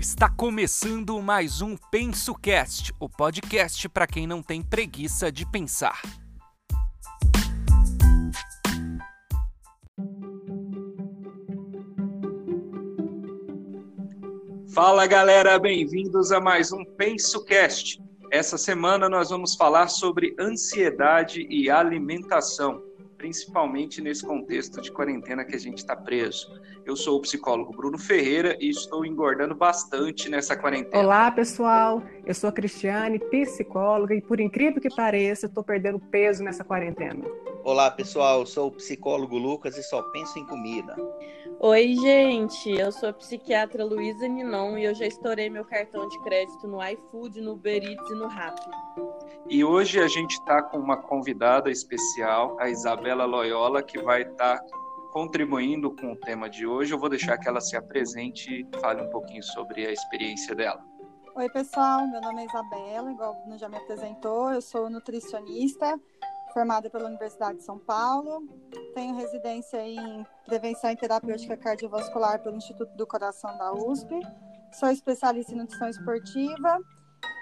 Está começando mais um PensoCast, o podcast para quem não tem preguiça de pensar. Fala galera, bem-vindos a mais um PensoCast. Essa semana nós vamos falar sobre ansiedade e alimentação principalmente nesse contexto de quarentena que a gente está preso. Eu sou o psicólogo Bruno Ferreira e estou engordando bastante nessa quarentena. Olá, pessoal. Eu sou a Cristiane, psicóloga, e por incrível que pareça, estou perdendo peso nessa quarentena. Olá, pessoal. Eu sou o psicólogo Lucas e só penso em comida. Oi, gente. Eu sou a psiquiatra Luísa Ninon e eu já estourei meu cartão de crédito no iFood, no Uber Eats e no Rappi. E hoje a gente está com uma convidada especial, a Isabela Loyola, que vai estar tá contribuindo com o tema de hoje. Eu vou deixar que ela se apresente e fale um pouquinho sobre a experiência dela. Oi, pessoal. Meu nome é Isabela, igual o Bruno já me apresentou. Eu sou nutricionista, formada pela Universidade de São Paulo. Tenho residência em prevenção e terapêutica cardiovascular pelo Instituto do Coração da USP. Sou especialista em nutrição esportiva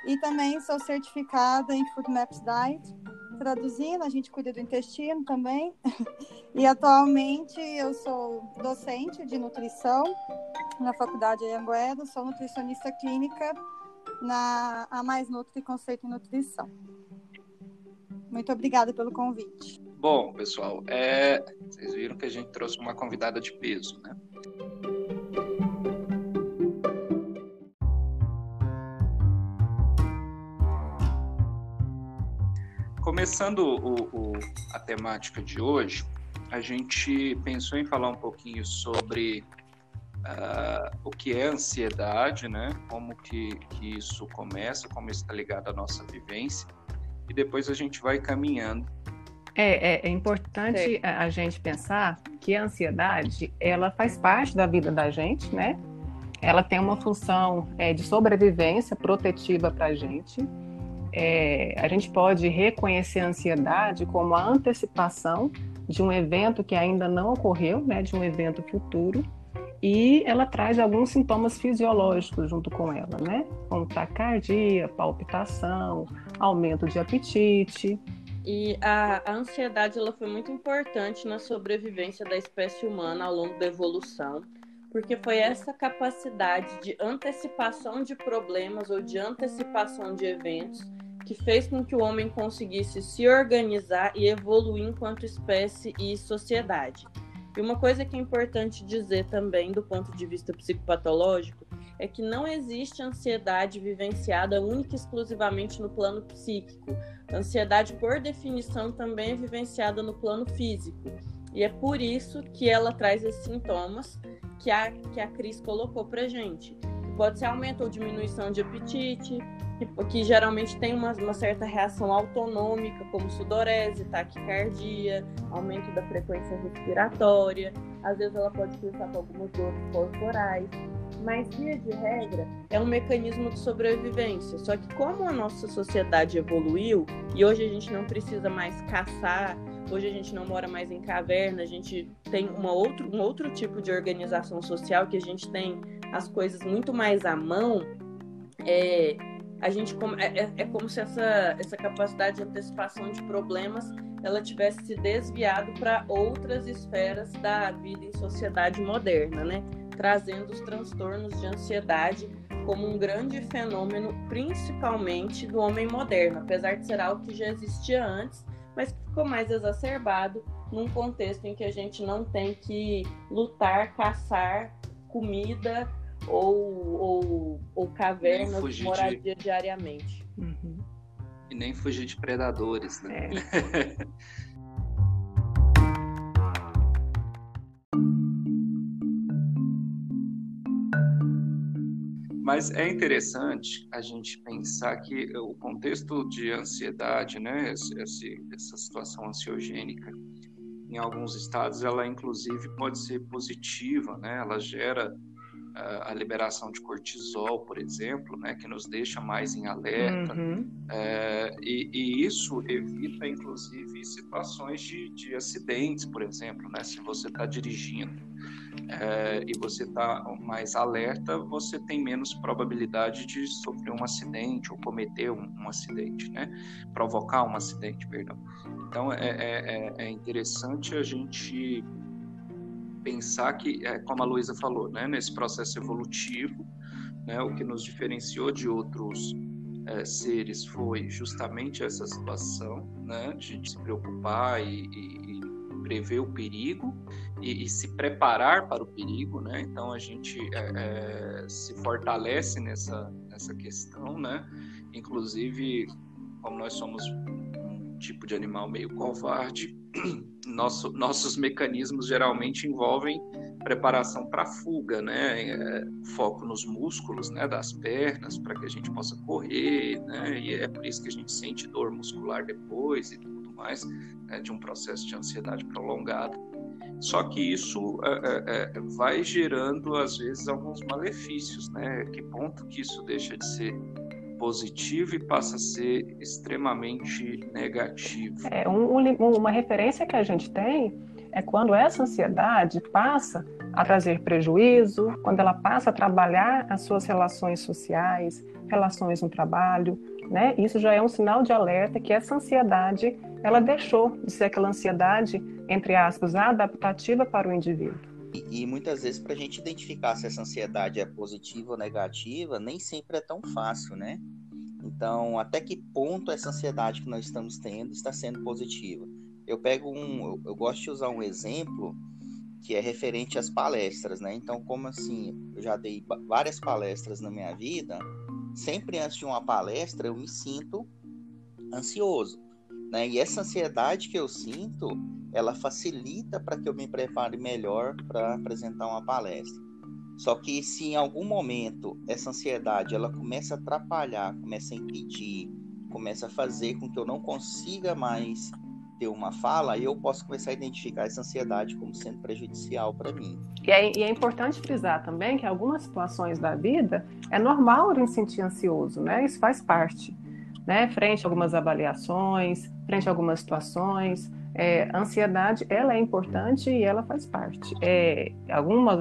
e também sou certificada em Food Maps Diet. Traduzindo, a gente cuida do intestino também. E atualmente eu sou docente de nutrição na Faculdade Anhanguera, sou nutricionista clínica na A Mais Nutri Conceito em Nutrição. Muito obrigada pelo convite. Bom, pessoal, é... vocês viram que a gente trouxe uma convidada de peso, né? Começando o, o, a temática de hoje, a gente pensou em falar um pouquinho sobre uh, o que é ansiedade, né? Como que, que isso começa, como está ligado à nossa vivência, e depois a gente vai caminhando. É, é, é importante a, a gente pensar que a ansiedade ela faz parte da vida da gente, né? Ela tem uma função é, de sobrevivência protetiva para a gente. É, a gente pode reconhecer a ansiedade como a antecipação de um evento que ainda não ocorreu, né, de um evento futuro, e ela traz alguns sintomas fisiológicos junto com ela, né, como taquicardia, palpitação, aumento de apetite. E a, a ansiedade ela foi muito importante na sobrevivência da espécie humana ao longo da evolução porque foi essa capacidade de antecipação de problemas ou de antecipação de eventos que fez com que o homem conseguisse se organizar e evoluir enquanto espécie e sociedade. E uma coisa que é importante dizer também, do ponto de vista psicopatológico, é que não existe ansiedade vivenciada única e exclusivamente no plano psíquico. A ansiedade, por definição, também é vivenciada no plano físico. E é por isso que ela traz esses sintomas que a, que a Cris colocou pra gente. Pode ser aumento ou diminuição de apetite, que, que geralmente tem uma, uma, certa reação autonômica, como sudorese, taquicardia, aumento da frequência respiratória, às vezes ela pode cursar com algumas dores corporais, mas via de regra é um mecanismo de sobrevivência. Só que como a nossa sociedade evoluiu e hoje a gente não precisa mais caçar, hoje a gente não mora mais em caverna, a gente tem uma outro, um outro tipo de organização social que a gente tem as coisas muito mais à mão. É, a gente é, é, é, como se essa, essa capacidade de antecipação de problemas ela tivesse se desviado para outras esferas da vida em sociedade moderna, né? Trazendo os transtornos de ansiedade como um grande fenômeno, principalmente do homem moderno, apesar de ser algo que já existia antes, mas que ficou mais exacerbado num contexto em que a gente não tem que lutar, caçar comida ou, ou, ou cavernas de moradia de... diariamente. Uhum. E nem fugir de predadores, né? É. Mas é interessante a gente pensar que o contexto de ansiedade, né, essa situação ansiogênica, em alguns estados, ela inclusive pode ser positiva, né? Ela gera a liberação de cortisol, por exemplo, né, que nos deixa mais em alerta, uhum. é, e, e, isso evita, inclusive, situações de, de acidentes, por exemplo, né, se você está dirigindo é, e você está mais alerta, você tem menos probabilidade de sofrer um acidente ou cometer um, um acidente, né, provocar um acidente, perdão. Então, é, é, é, é interessante a gente pensar que, é, como a Luísa falou, né, nesse processo evolutivo, né, o que nos diferenciou de outros é, seres foi justamente essa situação né, de, se preocupar e, e, prever o perigo e, e, se preparar para o perigo. Né? Então a gente é, é, se fortalece nessa, nessa questão, né? inclusive como nós somos um tipo de animal meio covarde, nosso, nossos mecanismos geralmente envolvem preparação para fuga, né? É, foco nos músculos, né, das pernas, para que a gente possa correr, né? E é por isso que a gente sente dor muscular depois e tudo mais, né, de um processo de ansiedade prolongado. Só que isso é, é, é, vai gerando às vezes alguns malefícios, né? Que ponto que isso deixa de ser positivo e passa a ser extremamente negativo. É, um, uma referência que a gente tem é quando essa ansiedade passa a trazer prejuízo, quando ela passa a trabalhar as suas relações sociais, relações no trabalho, né? Isso já é um sinal de alerta que essa ansiedade, ela deixou de ser aquela ansiedade, entre aspas, adaptativa para o indivíduo. E, e muitas vezes, para a gente identificar se essa ansiedade é positiva ou negativa, nem sempre é tão fácil, né? Então, até que ponto essa ansiedade que nós estamos tendo está sendo positiva? Eu pego um, eu, eu gosto de usar um exemplo que é referente às palestras, né? Então, como assim, eu já dei várias palestras na minha vida, sempre antes de uma palestra eu me sinto ansioso, né? E essa ansiedade que eu sinto, ela facilita para que eu me prepare melhor para apresentar uma palestra. Só que se em algum momento essa ansiedade ela começa a atrapalhar, começa a impedir, começa a fazer com que eu não consiga mais ter uma fala, eu posso começar a identificar essa ansiedade como sendo prejudicial para mim. E é, e é, importante frisar também que algumas situações da vida é normal a gente sentir ansioso, né? Isso faz parte, né? Frente a algumas avaliações, frente a algumas situações, é, ansiedade ela é importante e ela faz parte. É, algumas,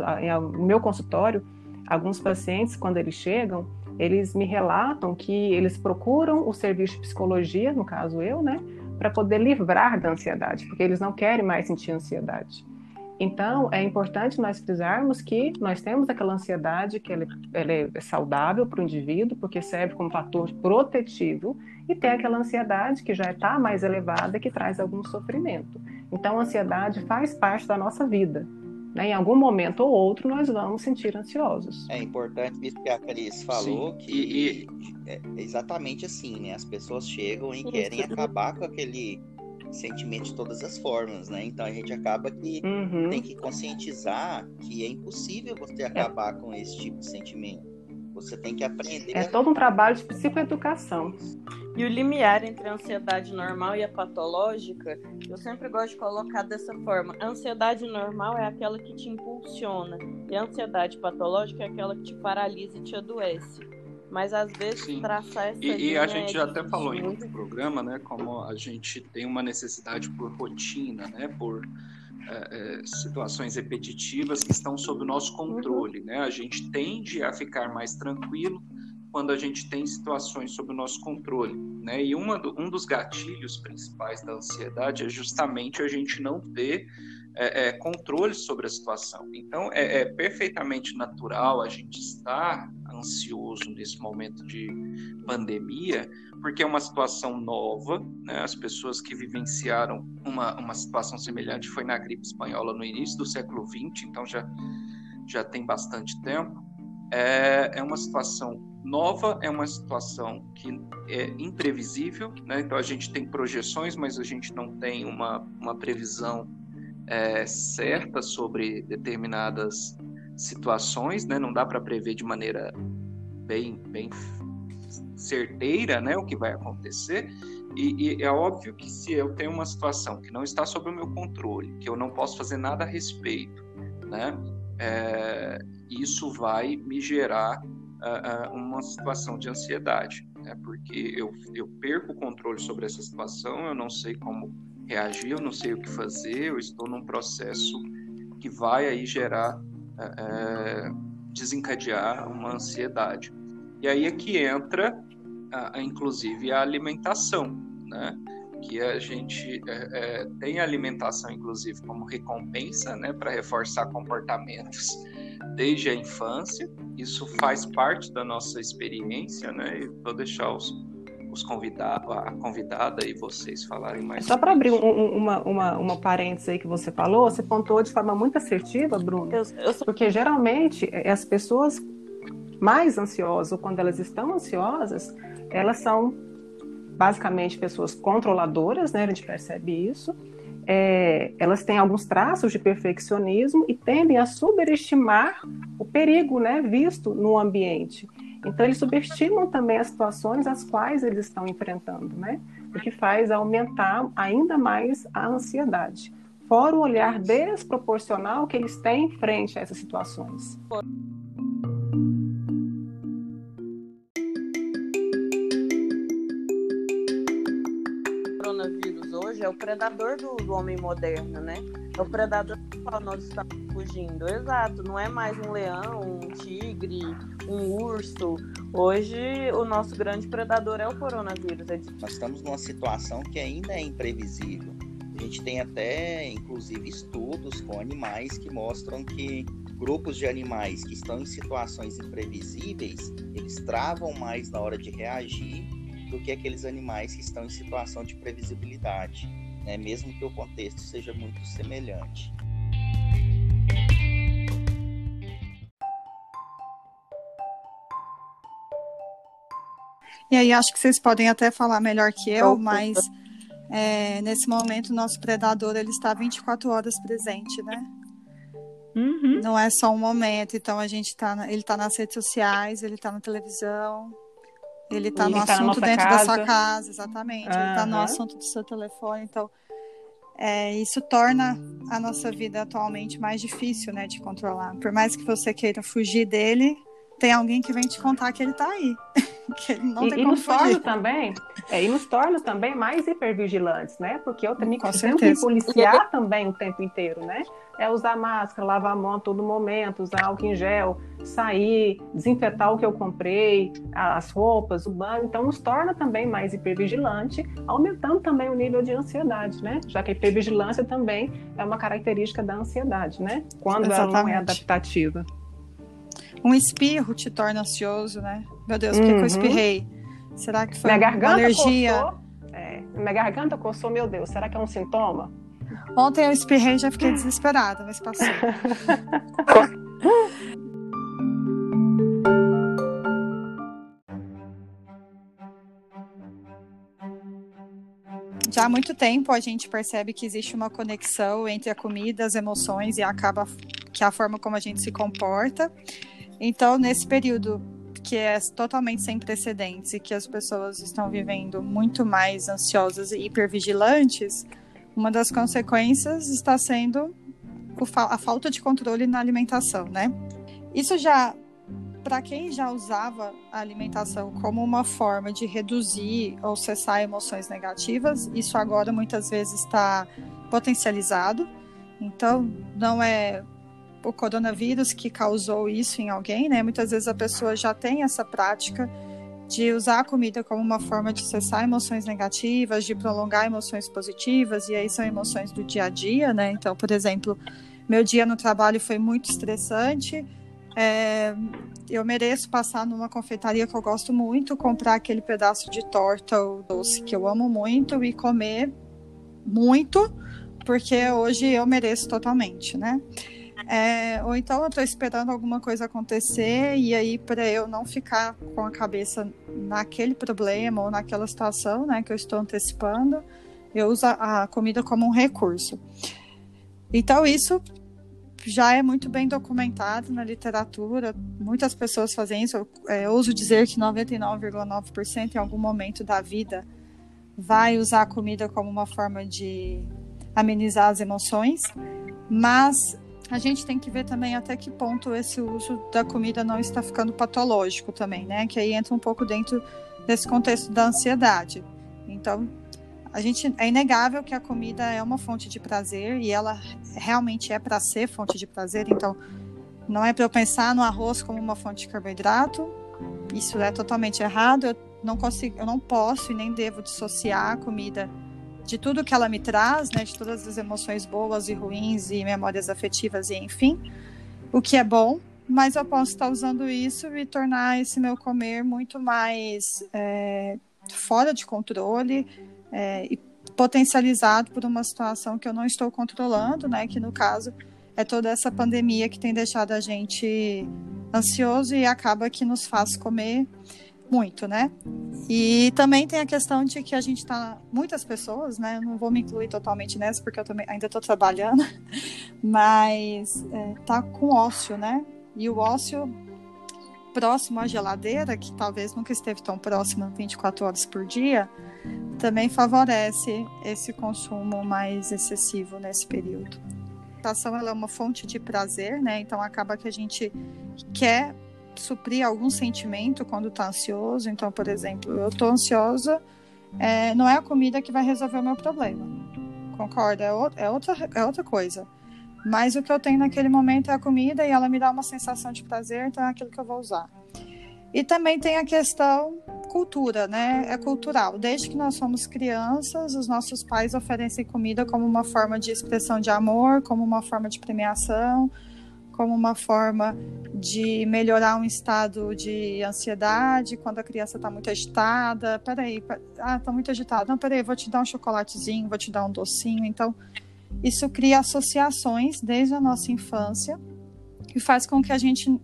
no meu consultório, alguns pacientes, quando eles chegam, eles me relatam que eles procuram o serviço de psicologia, no caso eu, né, para poder livrar da ansiedade, porque eles não querem mais sentir ansiedade. Então, é importante nós frisarmos que nós temos aquela ansiedade que ela, ela é saudável para o indivíduo, porque serve como fator protetivo, e tem aquela ansiedade que já está mais elevada, que traz algum sofrimento. Então, a ansiedade faz parte da nossa vida. Né? Em algum momento ou outro, nós vamos sentir ansiosos. É importante isso que a Cris falou, Sim. que e, e... é exatamente assim, né? As pessoas chegam e querem acabar com aquele sentimento de todas as formas, né? Então a gente acaba que uhum. tem que conscientizar que é impossível você acabar é. com esse tipo de sentimento. Você tem que aprender. É todo um trabalho de psicoeducação. E o limiar entre a ansiedade normal e a patológica, eu sempre gosto de colocar dessa forma. A ansiedade normal é aquela que te impulsiona, e a ansiedade patológica é aquela que te paralisa e te adoece. Mas às vezes Sim. traçar essa E, e a gente já até falou em outro programa, né, como a gente tem uma necessidade por rotina, né, por é, situações repetitivas que estão sob o nosso controle, né? A gente tende a ficar mais tranquilo quando a gente tem situações sob o nosso controle, né? E uma um dos gatilhos principais da ansiedade é justamente a gente não ter é, é, controle sobre a situação. Então, é, é, perfeitamente natural a gente estar ansioso nesse momento de pandemia, porque é uma situação nova, né? As pessoas que vivenciaram uma, uma situação semelhante foi na gripe espanhola no início do século XX, então já, já tem bastante tempo. É, é uma situação nova, é uma situação que é imprevisível, né? Então a gente tem projeções, mas a gente não tem uma, uma previsão é, certa sobre determinadas situações, né? Não dá para prever de maneira bem, bem certeira, né, o que vai acontecer. E, e, é óbvio que se eu tenho uma situação que não está sob o meu controle, que eu não posso fazer nada a respeito, né, é, isso vai me gerar uh, uma situação de ansiedade, né? porque eu, eu perco o controle sobre essa situação, eu não sei como reagir, eu não sei o que fazer, eu estou num processo que vai aí gerar, uh, desencadear uma ansiedade. E aí é que entra, inclusive, a alimentação, né? que a gente é, é, tem a alimentação, inclusive, como recompensa, né, para reforçar comportamentos desde a infância. Isso faz parte da nossa experiência, né? E vou deixar os, os convidados, a convidada e vocês falarem mais. Só para abrir um, uma, uma, uma parênteses aí que você falou, você pontuou de forma muito assertiva, Bruno, eu, eu sou... porque geralmente é, as pessoas mais ansiosas, ou quando elas estão ansiosas, elas são basicamente pessoas controladoras, né? A gente percebe isso. É, elas têm alguns traços de perfeccionismo e tendem a subestimar o perigo, né, visto no ambiente. Então eles subestimam também as situações às quais eles estão enfrentando, né? O que faz aumentar ainda mais a ansiedade. Fora o olhar desproporcional que eles têm frente a essas situações. É o predador do, do homem moderno, né? É o predador do qual nós estamos fugindo. Exato, não é mais um leão, um tigre, um urso. Hoje, o nosso grande predador é o coronavírus. É nós estamos numa situação que ainda é imprevisível. A gente tem até, inclusive, estudos com animais que mostram que grupos de animais que estão em situações imprevisíveis, eles travam mais na hora de reagir do que aqueles animais que estão em situação de previsibilidade, né? mesmo que o contexto seja muito semelhante. E aí acho que vocês podem até falar melhor que eu, mas é, nesse momento o nosso predador ele está 24 horas presente, né? Uhum. Não é só um momento, então a gente tá, ele está nas redes sociais, ele está na televisão, ele está no tá assunto dentro casa. da sua casa, exatamente. Uhum. Ele está no assunto do seu telefone. Então, é, isso torna a nossa vida atualmente mais difícil, né, de controlar. Por mais que você queira fugir dele, tem alguém que vem te contar que ele está aí. que ele não e, tem e nos fugir. torna também, é, e nos torna também mais hipervigilantes, né? Porque eu também tenho que policiar também o tempo inteiro, né? É usar máscara, lavar a mão a todo momento, usar álcool em gel, sair, desinfetar o que eu comprei, as roupas, o banho. Então, nos torna também mais hipervigilante, aumentando também o nível de ansiedade, né? Já que a hipervigilância também é uma característica da ansiedade, né? Quando Exatamente. ela não é adaptativa. Um espirro te torna ansioso, né? Meu Deus, por que, uhum. eu espirrei? Será que foi minha garganta uma alergia? Coçou, é, minha garganta coçou, meu Deus, será que é um sintoma? Ontem eu espirrei e já fiquei desesperada, mas passou. Já há muito tempo a gente percebe que existe uma conexão entre a comida, as emoções e acaba que a forma como a gente se comporta. Então, nesse período que é totalmente sem precedentes e que as pessoas estão vivendo muito mais ansiosas e hipervigilantes, uma das consequências está sendo a falta de controle na alimentação, né? Isso já, para quem já usava a alimentação como uma forma de reduzir ou cessar emoções negativas, isso agora muitas vezes está potencializado. Então, não é o coronavírus que causou isso em alguém, né? Muitas vezes a pessoa já tem essa prática de usar a comida como uma forma de cessar emoções negativas, de prolongar emoções positivas, e aí são emoções do dia a dia, né? Então, por exemplo, meu dia no trabalho foi muito estressante. É, eu mereço passar numa confeitaria que eu gosto muito, comprar aquele pedaço de torta ou doce que eu amo muito e comer muito, porque hoje eu mereço totalmente, né? É, ou então eu estou esperando alguma coisa acontecer e aí para eu não ficar com a cabeça naquele problema ou naquela situação, né, que eu estou antecipando, eu uso a comida como um recurso. Então isso já é muito bem documentado na literatura, muitas pessoas fazem isso. Eu, é, ouso dizer que 99,9% em algum momento da vida vai usar a comida como uma forma de amenizar as emoções, mas a gente tem que ver também até que ponto esse uso da comida não está ficando patológico também, né? Que aí entra um pouco dentro desse contexto da ansiedade. Então, a gente é inegável que a comida é uma fonte de prazer e ela realmente é para ser fonte de prazer. Então, não é para eu pensar no arroz como uma fonte de carboidrato. Isso é totalmente errado. Eu não consigo, eu não posso e nem devo dissociar a comida de tudo que ela me traz, né, de todas as emoções boas e ruins e memórias afetivas e enfim, o que é bom, mas eu posso estar usando isso e tornar esse meu comer muito mais é, fora de controle é, e potencializado por uma situação que eu não estou controlando, né, que no caso é toda essa pandemia que tem deixado a gente ansioso e acaba que nos faz comer muito, né? E também tem a questão de que a gente tá. Muitas pessoas, né? Eu não vou me incluir totalmente nessa, porque eu também ainda estou trabalhando, mas é, tá com ócio, né? E o ócio próximo à geladeira, que talvez nunca esteve tão próximo 24 horas por dia, também favorece esse consumo mais excessivo nesse período. A ela é uma fonte de prazer, né? Então acaba que a gente quer suprir algum sentimento quando está ansioso. Então, por exemplo, eu estou ansiosa, é, não é a comida que vai resolver o meu problema. Concorda? É, o, é, outra, é outra coisa. Mas o que eu tenho naquele momento é a comida e ela me dá uma sensação de prazer, então é aquilo que eu vou usar. E também tem a questão cultura, né? É cultural. Desde que nós somos crianças, os nossos pais oferecem comida como uma forma de expressão de amor, como uma forma de premiação, como uma forma de melhorar um estado de ansiedade quando a criança está muito agitada. Peraí, ah, está muito agitada. Não, peraí, vou te dar um chocolatezinho, vou te dar um docinho. Então, isso cria associações desde a nossa infância e faz com que a gente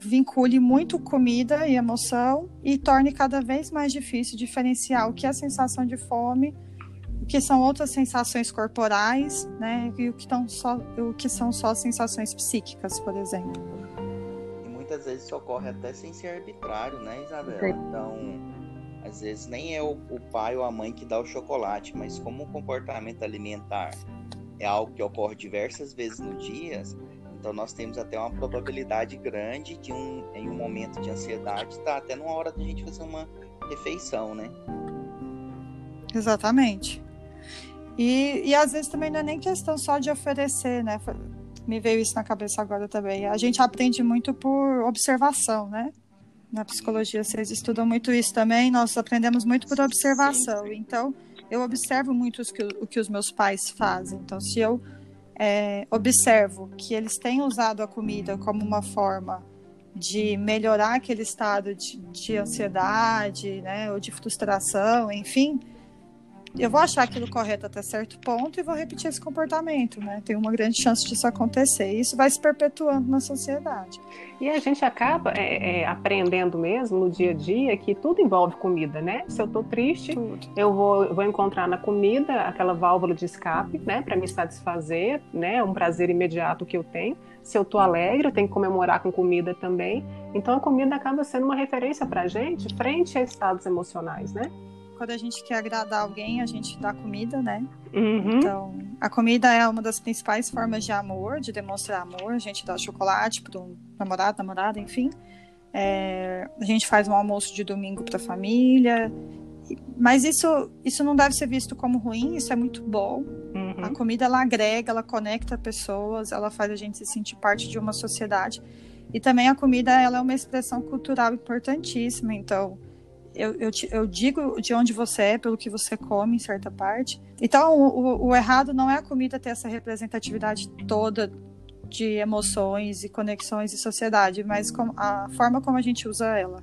vincule muito comida e emoção e torne cada vez mais difícil diferenciar o que é sensação de fome que são outras sensações corporais, né? E o que, tão só, o que são só sensações psíquicas, por exemplo. E muitas vezes isso ocorre até sem ser arbitrário, né, Isabela? Sim. Então, às vezes nem é o, o pai ou a mãe que dá o chocolate, mas como o comportamento alimentar é algo que ocorre diversas vezes no dia, então nós temos até uma probabilidade grande de um em um momento de ansiedade estar tá até numa hora da gente fazer uma refeição, né? Exatamente. E, e às vezes também não é nem questão só de oferecer, né? Me veio isso na cabeça agora também. A gente aprende muito por observação, né? Na psicologia vocês estudam muito isso também. Nós aprendemos muito por observação. Então, eu observo muito que, o que os meus pais fazem. Então, se eu é, observo que eles têm usado a comida como uma forma de melhorar aquele estado de, de ansiedade, né, ou de frustração, enfim, eu vou achar aquilo correto até certo ponto e vou repetir esse comportamento, né? Tem uma grande chance disso acontecer. E isso vai se perpetuando na sociedade. E a gente acaba é, é, aprendendo mesmo no dia a dia que tudo envolve comida, né? Se eu tô triste, tudo. eu vou, vou encontrar na comida aquela válvula de escape, né? Para me satisfazer, né? Um prazer imediato que eu tenho. Se eu tô alegre, eu tenho que comemorar com comida também. Então a comida acaba sendo uma referência para gente frente a estados emocionais, né? Quando a gente quer agradar alguém, a gente dá comida, né? Uhum. Então, a comida é uma das principais formas de amor, de demonstrar amor. A gente dá chocolate para um namorado, namorada, enfim. É, a gente faz um almoço de domingo para a família. Mas isso, isso não deve ser visto como ruim, isso é muito bom. Uhum. A comida ela agrega, ela conecta pessoas, ela faz a gente se sentir parte de uma sociedade. E também a comida ela é uma expressão cultural importantíssima. Então, eu, eu, eu, digo de onde você é pelo que você come em certa parte. Então, o, o, errado não é a comida ter essa representatividade toda de emoções e conexões e sociedade, mas a forma como a gente usa ela.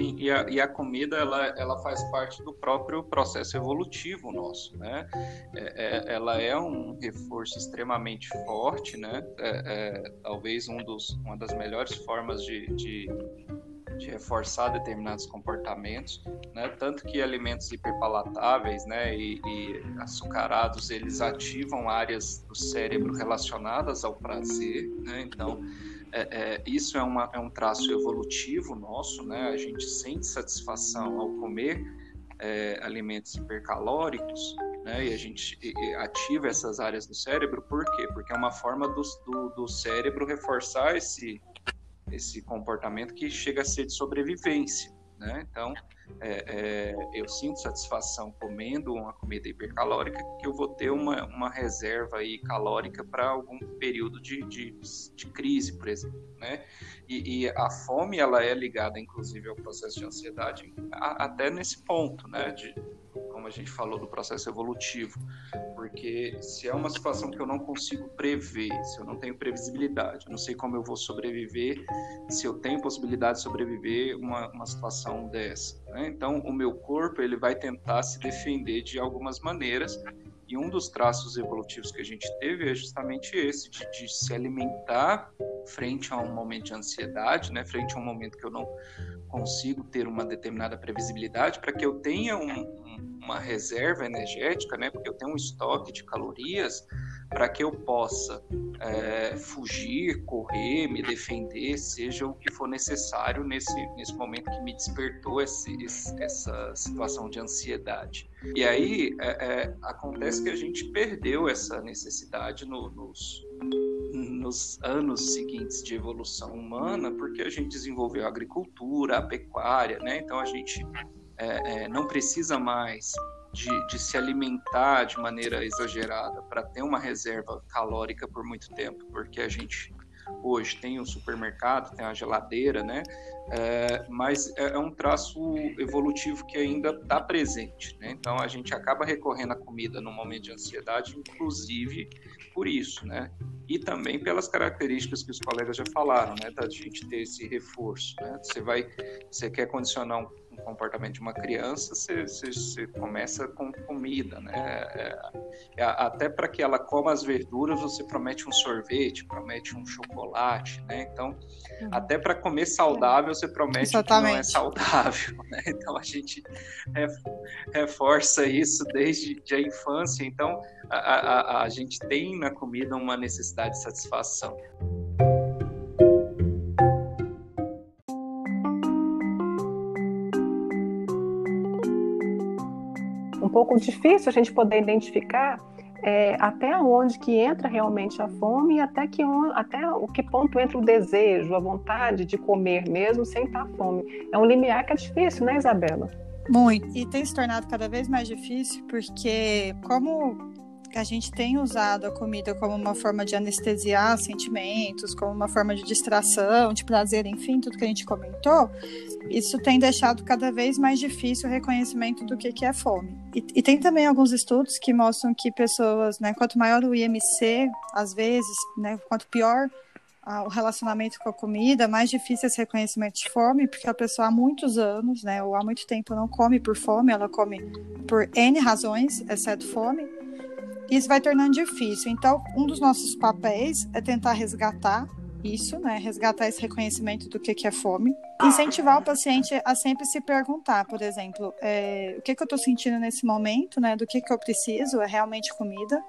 E a, e a comida ela, ela faz parte do próprio processo evolutivo nosso, né? É, é, ela é um reforço extremamente forte, né? É, é, talvez um dos, uma das melhores formas de, de, de, reforçar determinados comportamentos, né? Tanto que alimentos hiperpalatáveis, né? E, e açucarados eles ativam áreas do cérebro relacionadas ao prazer, né? Então é, é, isso é, uma, é um traço evolutivo nosso, né? A gente sente satisfação ao comer é, alimentos hipercalóricos, né? E a gente ativa essas áreas do cérebro, por quê? Porque é uma forma do, do, do cérebro reforçar esse, esse comportamento que chega a ser de sobrevivência, né? Então, é, é, eu sinto satisfação comendo uma comida hipercalórica, que eu vou ter uma, uma reserva aí calórica para algum período de, de, de, crise, por exemplo, né? E, e, a fome, ela é ligada, inclusive, ao processo de ansiedade, a, até nesse ponto, né? De, como a gente falou do processo evolutivo, porque se é uma situação que eu não consigo prever, se eu não tenho previsibilidade, eu não sei como eu vou sobreviver, se eu tenho possibilidade de sobreviver uma, uma situação dessa. Né? Então, o meu corpo ele vai tentar se defender de algumas maneiras e um dos traços evolutivos que a gente teve é justamente esse, de, de, se alimentar frente a um momento de ansiedade, né? frente a um momento que eu não consigo ter uma determinada previsibilidade, para que eu tenha um, um, uma reserva energética, né? porque eu tenho um estoque de calorias para que eu possa é, fugir, correr, me defender, seja o que for necessário nesse, nesse momento que me despertou esse, esse, essa situação de ansiedade. E aí é, é, acontece que a gente perdeu essa necessidade no, nos, nos anos seguintes de evolução humana, porque a gente desenvolveu a agricultura, a pecuária, né? Então a gente é, é, não precisa mais de, de se alimentar de maneira exagerada para ter uma reserva calórica por muito tempo, porque a gente hoje tem um supermercado, tem a geladeira, né? É, mas é, é um traço evolutivo que ainda está presente, né? Então a gente acaba recorrendo à comida no momento de ansiedade, inclusive por isso, né? E também pelas características que os colegas já falaram, né? Da gente ter esse reforço, né? Você vai, você quer condicionar um o comportamento de uma criança, você, você, você começa com comida, né? É, é, até para que ela coma as verduras, você promete um sorvete, promete um chocolate, né? Então, uhum. até para comer saudável, você promete Exatamente. que não é saudável, né? Então, a gente reforça isso desde a infância. Então, a, a, a gente tem na comida uma necessidade de satisfação. Pouco difícil a gente poder identificar é, até onde que entra realmente a fome e até que até o que ponto entra o desejo, a vontade de comer mesmo sem estar fome. É um limiar que é difícil, né, Isabela? Muito. E tem se tornado cada vez mais difícil porque como a gente tem usado a comida como uma forma de anestesiar sentimentos, como uma forma de distração, de prazer, enfim, tudo que a gente comentou, isso tem deixado cada vez mais difícil o reconhecimento do que, que é fome. E, e tem também alguns estudos que mostram que pessoas, né, quanto maior o IMC, às vezes, né, quanto pior o relacionamento com a comida, mais difícil esse reconhecimento de fome, porque a pessoa há muitos anos, né, ou há muito tempo não come por fome, ela come por N razões, exceto fome isso vai tornando difícil. Então, um dos nossos papéis é tentar resgatar isso, né? Resgatar esse reconhecimento do que, que é fome. Incentivar o paciente a sempre se perguntar, por exemplo, é, o que, que eu estou sentindo nesse momento, né? Do que, que eu preciso? É realmente comida?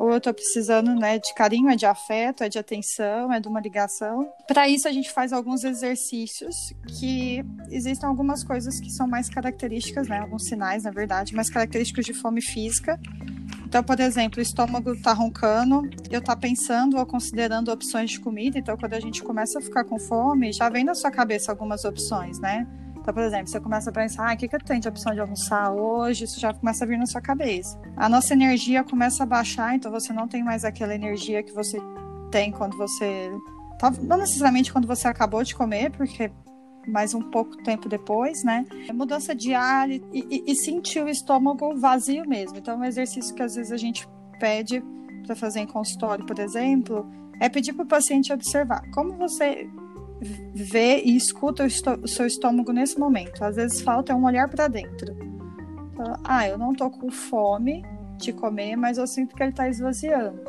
Ou eu estou precisando né, de carinho, é de afeto, é de atenção, é de uma ligação. Para isso, a gente faz alguns exercícios que existem algumas coisas que são mais características, né? Alguns sinais, na verdade, mais característicos de fome física então, por exemplo, o estômago está roncando, eu está pensando ou considerando opções de comida. Então, quando a gente começa a ficar com fome, já vem na sua cabeça algumas opções, né? Então, por exemplo, você começa a pensar, ah, o que, que eu tenho de opção de almoçar hoje? Isso já começa a vir na sua cabeça. A nossa energia começa a baixar, então você não tem mais aquela energia que você tem quando você. Não necessariamente quando você acabou de comer, porque mais um pouco tempo depois, né? Mudança de ar e, e, e sentir o estômago vazio mesmo. Então, um exercício que às vezes a gente pede para fazer em consultório, por exemplo, é pedir para o paciente observar como você vê e escuta o, seu estômago nesse momento. Às vezes falta um olhar para dentro. Então, ah, eu não tô com fome de comer, mas eu sinto que ele está esvaziando.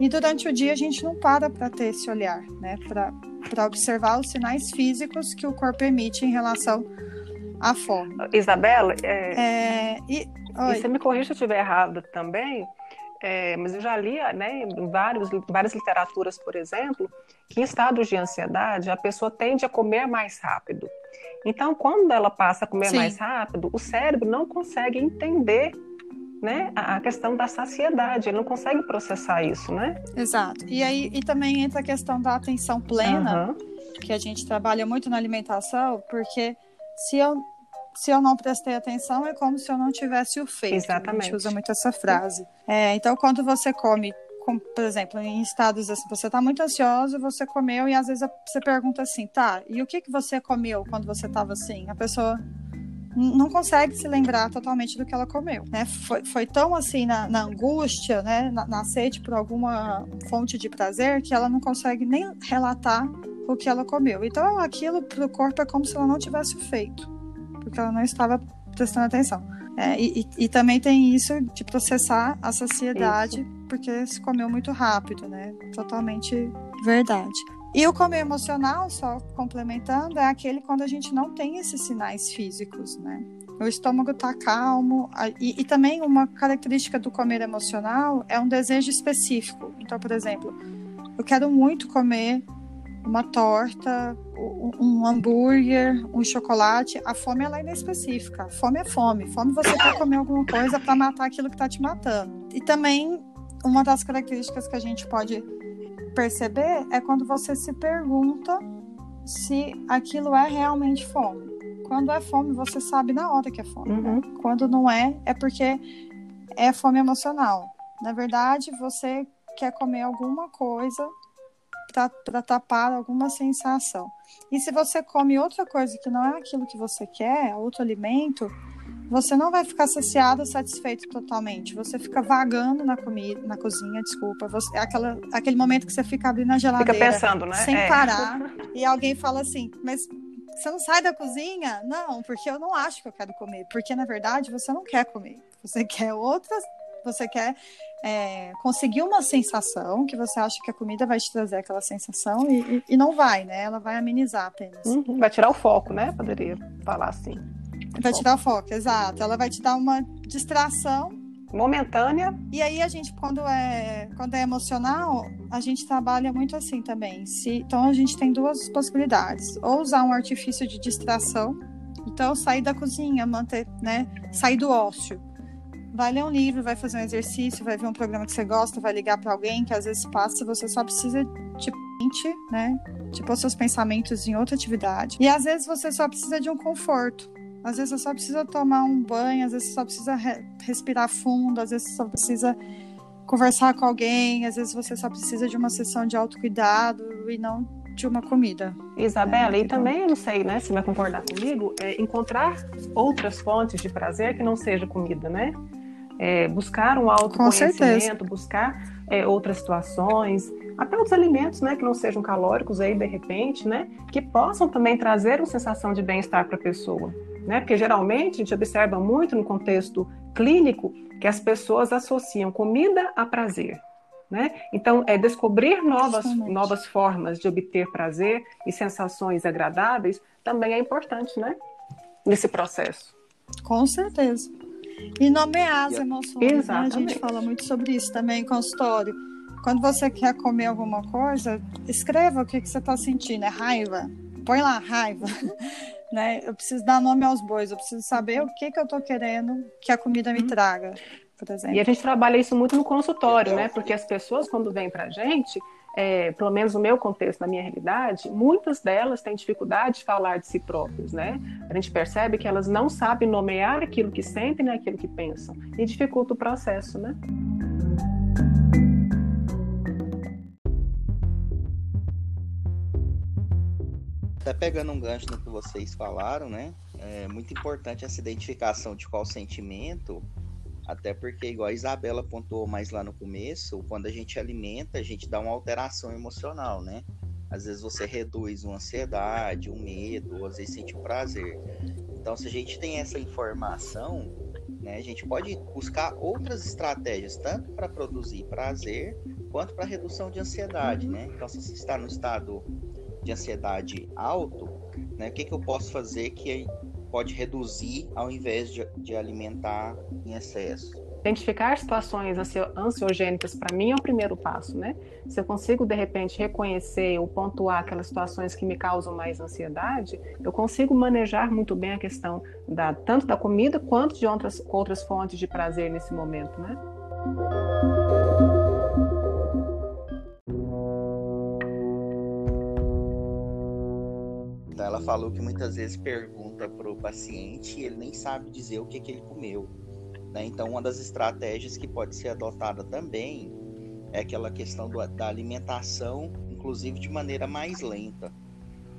E durante o dia a gente não para para ter esse olhar, né? Para observar os sinais físicos que o corpo emite em relação à fome. Isabela, é... É... E... e você me corrija se eu estiver errado também. É, mas eu já li né, em vários, várias literaturas, por exemplo, que em estados de ansiedade a pessoa tende a comer mais rápido. Então, quando ela passa a comer Sim. mais rápido, o cérebro não consegue entender né, a questão da saciedade, ele não consegue processar isso, né? Exato. E aí e também entra a questão da atenção plena, uhum. que a gente trabalha muito na alimentação, porque se eu se eu não prestei atenção, é como se eu não tivesse o feito. Exatamente. A gente usa muito essa frase. É, então, quando você come, com, por exemplo, em estados assim, você está muito ansioso, você comeu e às vezes você pergunta assim, tá, e o que, que você comeu quando você estava assim? A pessoa não consegue se lembrar totalmente do que ela comeu, né? Foi, foi tão assim na, na angústia, né? Na, na, sede por alguma fonte de prazer que ela não consegue nem relatar o que ela comeu. Então aquilo para o corpo é como se ela não tivesse feito, porque ela não estava prestando atenção. É, e, e, também tem isso de processar a saciedade, isso. porque se comeu muito rápido, né? Totalmente verdade. E o comer emocional, só complementando, é aquele quando a gente não tem esses sinais físicos, né? O estômago está calmo. E, e, também uma característica do comer emocional é um desejo específico. Então, por exemplo, eu quero muito comer uma torta, um, hambúrguer, um chocolate. A fome ela é inespecífica. Fome é fome. Fome você quer comer alguma coisa para matar aquilo que está te matando. E também uma das características que a gente pode perceber é quando você se pergunta se aquilo é realmente fome. Quando é fome, você sabe na hora que é fome. Né? Uhum. Né? Quando não é, é porque é fome emocional. Na verdade, você quer comer alguma coisa para tapar alguma sensação. E se você come outra coisa que não é aquilo que você quer, outro alimento, você não vai ficar saciado, satisfeito totalmente. Você fica vagando na comida, na cozinha, desculpa. Você, é aquela, aquele momento que você fica abrindo a geladeira. Fica pensando, né? Sem é. parar. e alguém fala assim, mas você não sai da cozinha? Não, porque eu não acho que eu quero comer. Porque, na verdade, você não quer comer. Você quer outras. Você quer é, conseguir uma sensação que você acha que a comida vai te trazer aquela sensação e, e, e não vai, né? Ela vai amenizar apenas. Uhum, vai tirar o foco, né? Poderia falar assim. Vai te dar foco, exato. Ela vai te dar uma distração momentânea. E aí a gente, quando é, quando é emocional, a gente trabalha muito assim também. Se, então a gente tem duas possibilidades: ou usar um artifício de distração, então sair da cozinha, manter, né, sair do ócio. Vai ler um livro, vai fazer um exercício, vai ver um programa que você gosta, vai ligar para alguém que às vezes passa, você só precisa tipo né? Tipo, os seus pensamentos em outra atividade. E às vezes você só precisa de um conforto. Às vezes você só precisa tomar um banho, às vezes você só precisa re respirar fundo, às vezes você só precisa conversar com alguém, às vezes você só precisa de uma sessão de autocuidado e não de uma comida. Isabela, é, e também, eu não sei, né, se vai concordar comigo, é encontrar outras fontes de prazer que não seja comida, né? É, buscar um autoconhecimento, buscar é, outras situações, até outros alimentos, né, que não sejam calóricos aí de repente, né, que possam também trazer uma sensação de bem-estar para a pessoa né? Porque geralmente a gente observa muito no contexto clínico que as pessoas associam comida a prazer. Né? Então, é descobrir novas, novas formas de obter prazer e sensações agradáveis também é importante, né? Nesse processo. Com certeza. E nomear as emoções, né? A gente fala muito sobre isso também em consultório. Quando você quer comer alguma coisa, escreva o que, que você está sentindo. É raiva? Põe lá, raiva né? Eu preciso dar nome aos bois, eu preciso saber o que, que eu estou querendo que a comida me uhum. traga, por exemplo. E a gente trabalha isso muito no consultório, né? Porque as pessoas, quando vêm para a gente, é, pelo menos no meu contexto, na minha realidade, muitas delas têm dificuldade de falar de si próprios, né? A gente percebe que elas não sabem nomear aquilo que sentem, né, aquilo que pensam, e dificulta o processo, né? Até pegando um gancho no que vocês falaram, né? É muito importante essa identificação de qual sentimento, até porque, igual a Isabela pontuou mais lá no começo, quando a gente alimenta, a gente dá uma alteração emocional, né? Às vezes você reduz uma ansiedade, um medo, às vezes sente um prazer. Então, se a gente tem essa informação, né, a gente pode buscar outras estratégias, tanto para produzir prazer, quanto para redução de ansiedade, né? Então, se você está no estado de ansiedade alto, né, o que, que eu posso fazer que pode reduzir ao invés de, de alimentar em excesso? identificar situações ansiogênicas para mim é o primeiro passo, né? Se eu consigo de repente reconhecer ou pontuar aquelas situações que me causam mais ansiedade, eu consigo manejar muito bem a questão da tanto da comida quanto de outras outras fontes de prazer nesse momento, né? Falou que muitas vezes pergunta para o paciente e ele nem sabe dizer o que, que ele comeu. Né? Então, uma das estratégias que pode ser adotada também é aquela questão do, da alimentação, inclusive de maneira mais lenta.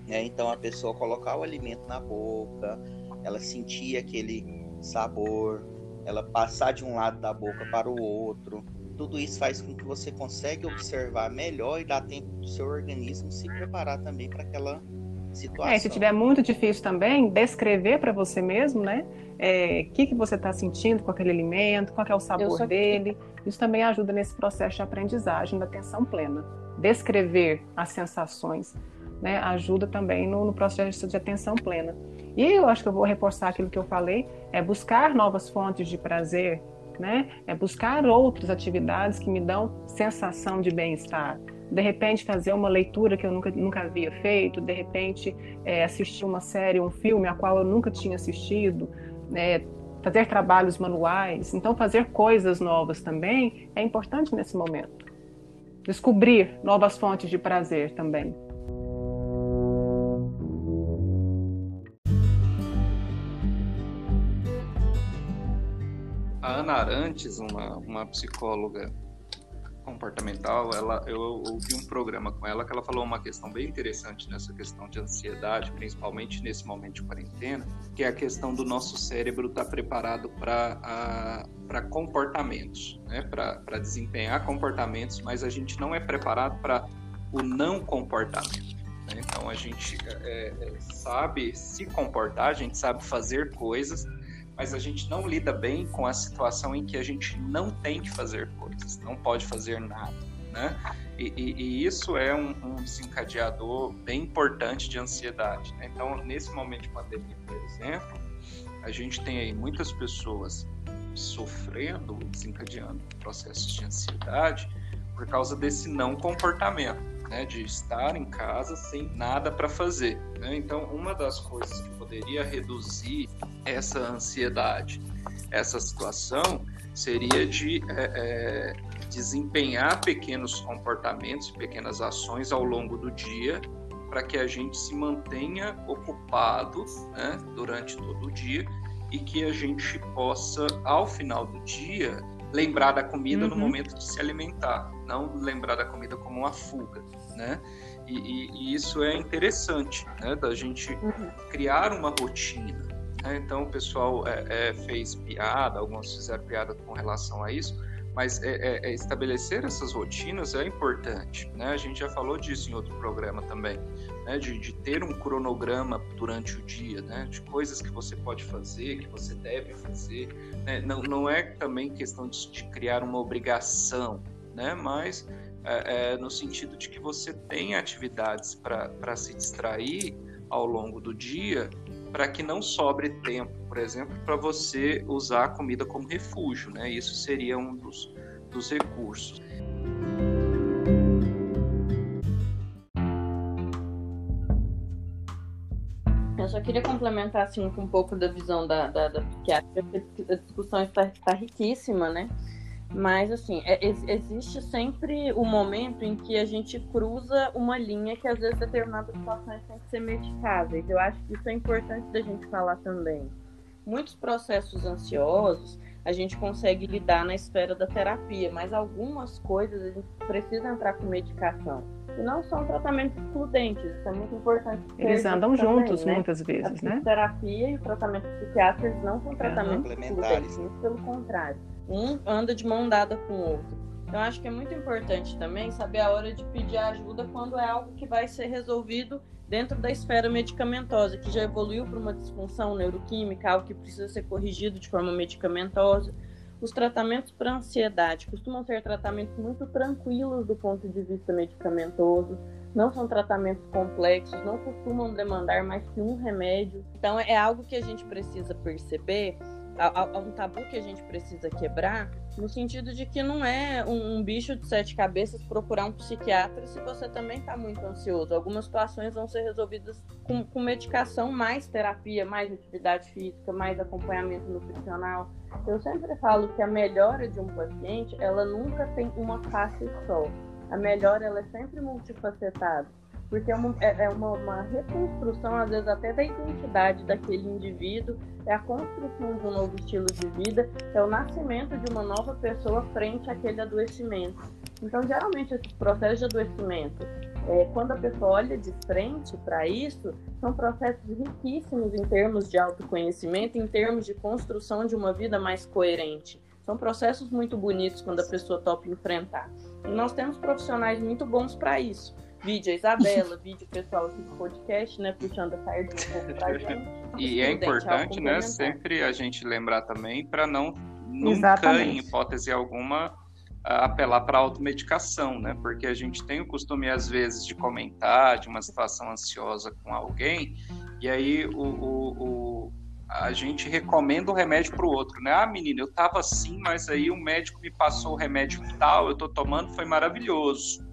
Né? Então, a pessoa colocar o alimento na boca, ela sentir aquele sabor, ela passar de um lado da boca para o outro. Tudo isso faz com que você consiga observar melhor e dar tempo do seu organismo se preparar também para aquela situação. É, se tiver muito difícil também, descrever para você mesmo, né? é, o que, que você está sentindo com aquele alimento, qual é o sabor dele. Isso também ajuda nesse processo de aprendizagem da atenção plena. Descrever as sensações né, ajuda também no, no, processo de atenção plena. E eu acho que eu vou reforçar aquilo que eu falei, é buscar novas fontes de prazer, né? é buscar outras atividades que me dão sensação de bem-estar. De repente, fazer uma leitura que eu nunca, nunca havia feito, de repente, é, assistir uma série, um filme a qual eu nunca tinha assistido, é, fazer trabalhos manuais. Então, fazer coisas novas também é importante nesse momento. Descobrir novas fontes de prazer também. A Ana Arantes, uma, uma psicóloga comportamental, ela, eu ouvi um programa com ela que ela falou uma questão bem interessante nessa questão de ansiedade, principalmente nesse momento de quarentena, que é a questão do nosso cérebro estar tá preparado para comportamentos, né? para desempenhar comportamentos, mas a gente não é preparado para o não comportamento. Né? Então a gente é, é, sabe se comportar, a gente sabe fazer coisas, mas a gente não lida bem com a situação em que a gente não tem que fazer coisas, não pode fazer nada, né? E, e, e isso é um, um, desencadeador bem importante de ansiedade. Né? Então, nesse momento de pandemia, por exemplo, a gente tem aí muitas pessoas sofrendo, desencadeando processos de ansiedade por causa desse não comportamento né, de estar em casa sem nada para fazer. Né? Então, uma das coisas que poderia reduzir essa ansiedade, essa situação, seria de é, é, desempenhar pequenos comportamentos, pequenas ações ao longo do dia, para que a gente se mantenha ocupado né, durante todo o dia e que a gente possa, ao final do dia, lembrar da comida uhum. no momento de se alimentar, não lembrar da comida como uma fuga né? E, e, e isso é interessante, né? Da gente uhum. criar uma rotina. Né? Então o pessoal é, é, fez piada, alguns fizeram piada com relação a isso, mas é, é, é, estabelecer essas rotinas é importante, né? A gente já falou disso em outro programa também, né? De, de, ter um cronograma durante o dia, né? De coisas que você pode fazer, que você deve fazer, né? Não, não é também questão de, de criar uma obrigação, né? Mas é, é, no sentido de que você tem atividades para se distrair ao longo do dia, para que não sobre tempo, por exemplo, para você usar a comida como refúgio, né? Isso seria um dos, dos recursos. Eu só queria complementar assim, com um pouco da visão da, da, da psiquiatra, porque a discussão está, está riquíssima, né? Mas, assim, é, existe sempre o momento em que a gente cruza uma linha que, às vezes, determinadas situações têm que ser medicáveis. Eu acho que isso é importante da gente falar também. Muitos processos ansiosos a gente consegue lidar na esfera da terapia, mas algumas coisas a gente precisa entrar com medicação. E não são tratamentos excludentes, isso é muito importante. Eles andam também, juntos né? muitas vezes, a né? A terapia e o tratamento psiquiátrico não são tratamentos excludentes, muito pelo contrário um anda de mão dada com o outro. Então, acho que é muito importante também saber a hora de pedir ajuda quando é algo que vai ser resolvido dentro da esfera medicamentosa, que já evoluiu para uma disfunção neuroquímica, algo que precisa ser corrigido de forma medicamentosa. Os tratamentos para ansiedade costumam ser tratamentos muito tranquilos do ponto de vista medicamentoso, não são tratamentos complexos, não costumam demandar mais que um remédio. Então, é algo que a gente precisa perceber há, um tabu que a gente precisa quebrar, no sentido de que não é um, um bicho de sete cabeças procurar um psiquiatra se você também está muito ansioso. Algumas situações vão ser resolvidas com, com medicação, mais terapia, mais atividade física, mais acompanhamento nutricional. Eu sempre falo que a melhora de um paciente, ela nunca tem uma face só. A melhora, ela é sempre multifacetada porque é, uma, é, é uma, uma, reconstrução, às vezes até da identidade daquele indivíduo, é a construção de um novo estilo de vida, é o nascimento de uma nova pessoa frente àquele adoecimento. Então, geralmente, esses processos de adoecimento, é, quando a pessoa olha de frente para isso, são processos riquíssimos em termos de autoconhecimento, em termos de construção de uma vida mais coerente. São processos muito bonitos quando a pessoa topa enfrentar. E nós temos profissionais muito bons para isso vídeo a Isabela, vídeo pessoal aqui do podcast, né? Puxando a sardinha um pouco pra gente. E é importante, né? Sempre a gente lembrar também para não nunca, Exatamente. em hipótese alguma, apelar para automedicação, né? Porque a gente tem o costume, às vezes, de comentar de uma situação ansiosa com alguém, e aí o, o, o a gente recomenda o remédio para o outro, né? Ah, menina, eu tava assim, mas aí o médico me passou o remédio tal, eu tô tomando, foi maravilhoso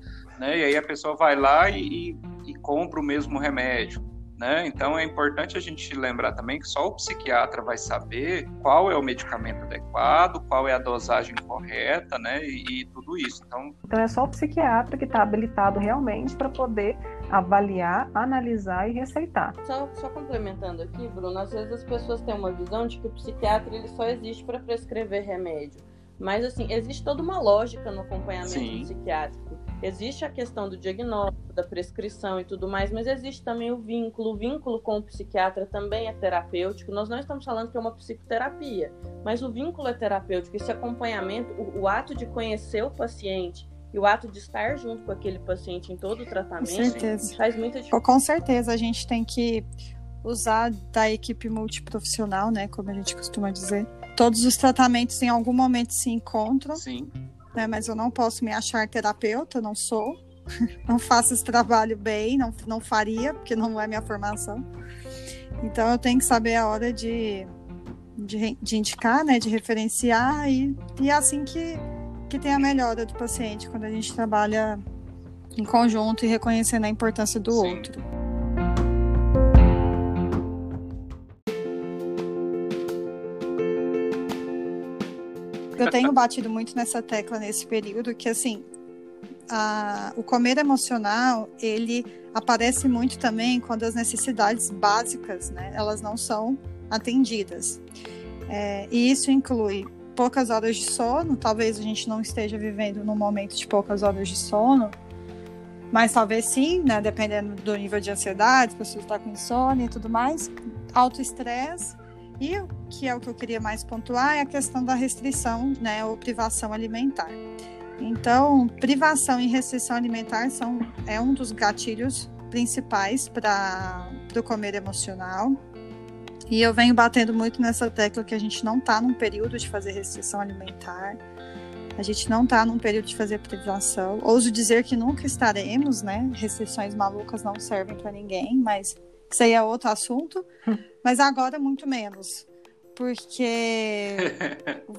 né? E aí a pessoa vai lá e, e, e compra o mesmo remédio. Né? Então é importante a gente lembrar também que só o psiquiatra vai saber qual é o medicamento adequado, qual é a dosagem correta, né? E, e tudo isso. Então... então é só o psiquiatra que está habilitado realmente para poder avaliar, analisar e receitar. Só, só, complementando aqui, Bruno, às vezes as pessoas têm uma visão de que o psiquiatra ele só existe para prescrever remédio. Mas assim, existe toda uma lógica no acompanhamento Sim. psiquiátrico. Existe a questão do diagnóstico, da prescrição e tudo mais, mas existe também o vínculo. O vínculo com o psiquiatra também é terapêutico. Nós não estamos falando que é uma psicoterapia, mas o vínculo é terapêutico. Esse acompanhamento, o, o ato de conhecer o paciente e o ato de estar junto com aquele paciente em todo o tratamento com certeza. faz muita diferença. Com certeza, a gente tem que usar da equipe multiprofissional, né, como a gente costuma dizer. Todos os tratamentos em algum momento se encontram. Sim né? Mas eu não posso me achar terapeuta, não sou. não faço esse trabalho bem, não, não faria, porque não é minha formação. Então eu tenho que saber a hora de, de, de indicar, né? De referenciar e, e é assim que, que tem a melhora do paciente, quando a gente trabalha em conjunto e reconhecendo a importância do Sim. outro. Tenho batido muito nessa tecla nesse período que assim a, o comer emocional ele aparece muito também quando as necessidades básicas né elas não são atendidas é, e isso inclui poucas horas de sono talvez a gente não esteja vivendo num momento de poucas horas de sono mas talvez sim, né? Dependendo do nível de ansiedade, se a pessoa está com insônia e tudo mais. Alto estresse e que é o que eu queria mais pontuar é a questão da restrição, né, ou privação alimentar. Então, privação e restrição alimentar são é um dos gatilhos principais para o comer emocional. E eu venho batendo muito nessa tecla que a gente não está num período de fazer restrição alimentar. A gente não está num período de fazer privação. Ouso dizer que nunca estaremos, né? Restrições malucas não servem para ninguém, mas isso aí é outro assunto, mas agora muito menos. Porque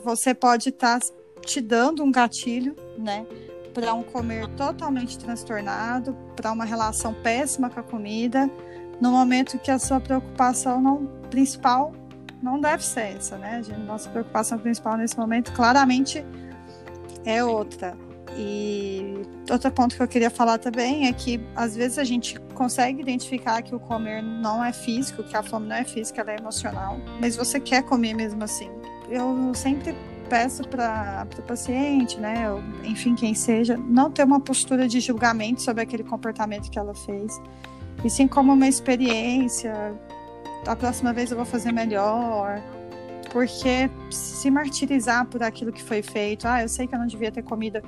você pode estar tá te dando um gatilho, né? Para um comer totalmente transtornado, para uma relação péssima com a comida, no momento que a sua preocupação não, principal não deve ser essa, né? Nossa preocupação principal nesse momento claramente é outra. E outro ponto que eu queria falar também é que às vezes a gente consegue identificar que o comer não é físico, que a fome não é física, ela é emocional, mas você quer comer mesmo assim. Eu sempre peço para o paciente, né, ou, enfim, quem seja, não ter uma postura de julgamento sobre aquele comportamento que ela fez, e sim como uma experiência. A próxima vez eu vou fazer melhor, porque se martirizar por aquilo que foi feito, ah, eu sei que eu não devia ter comido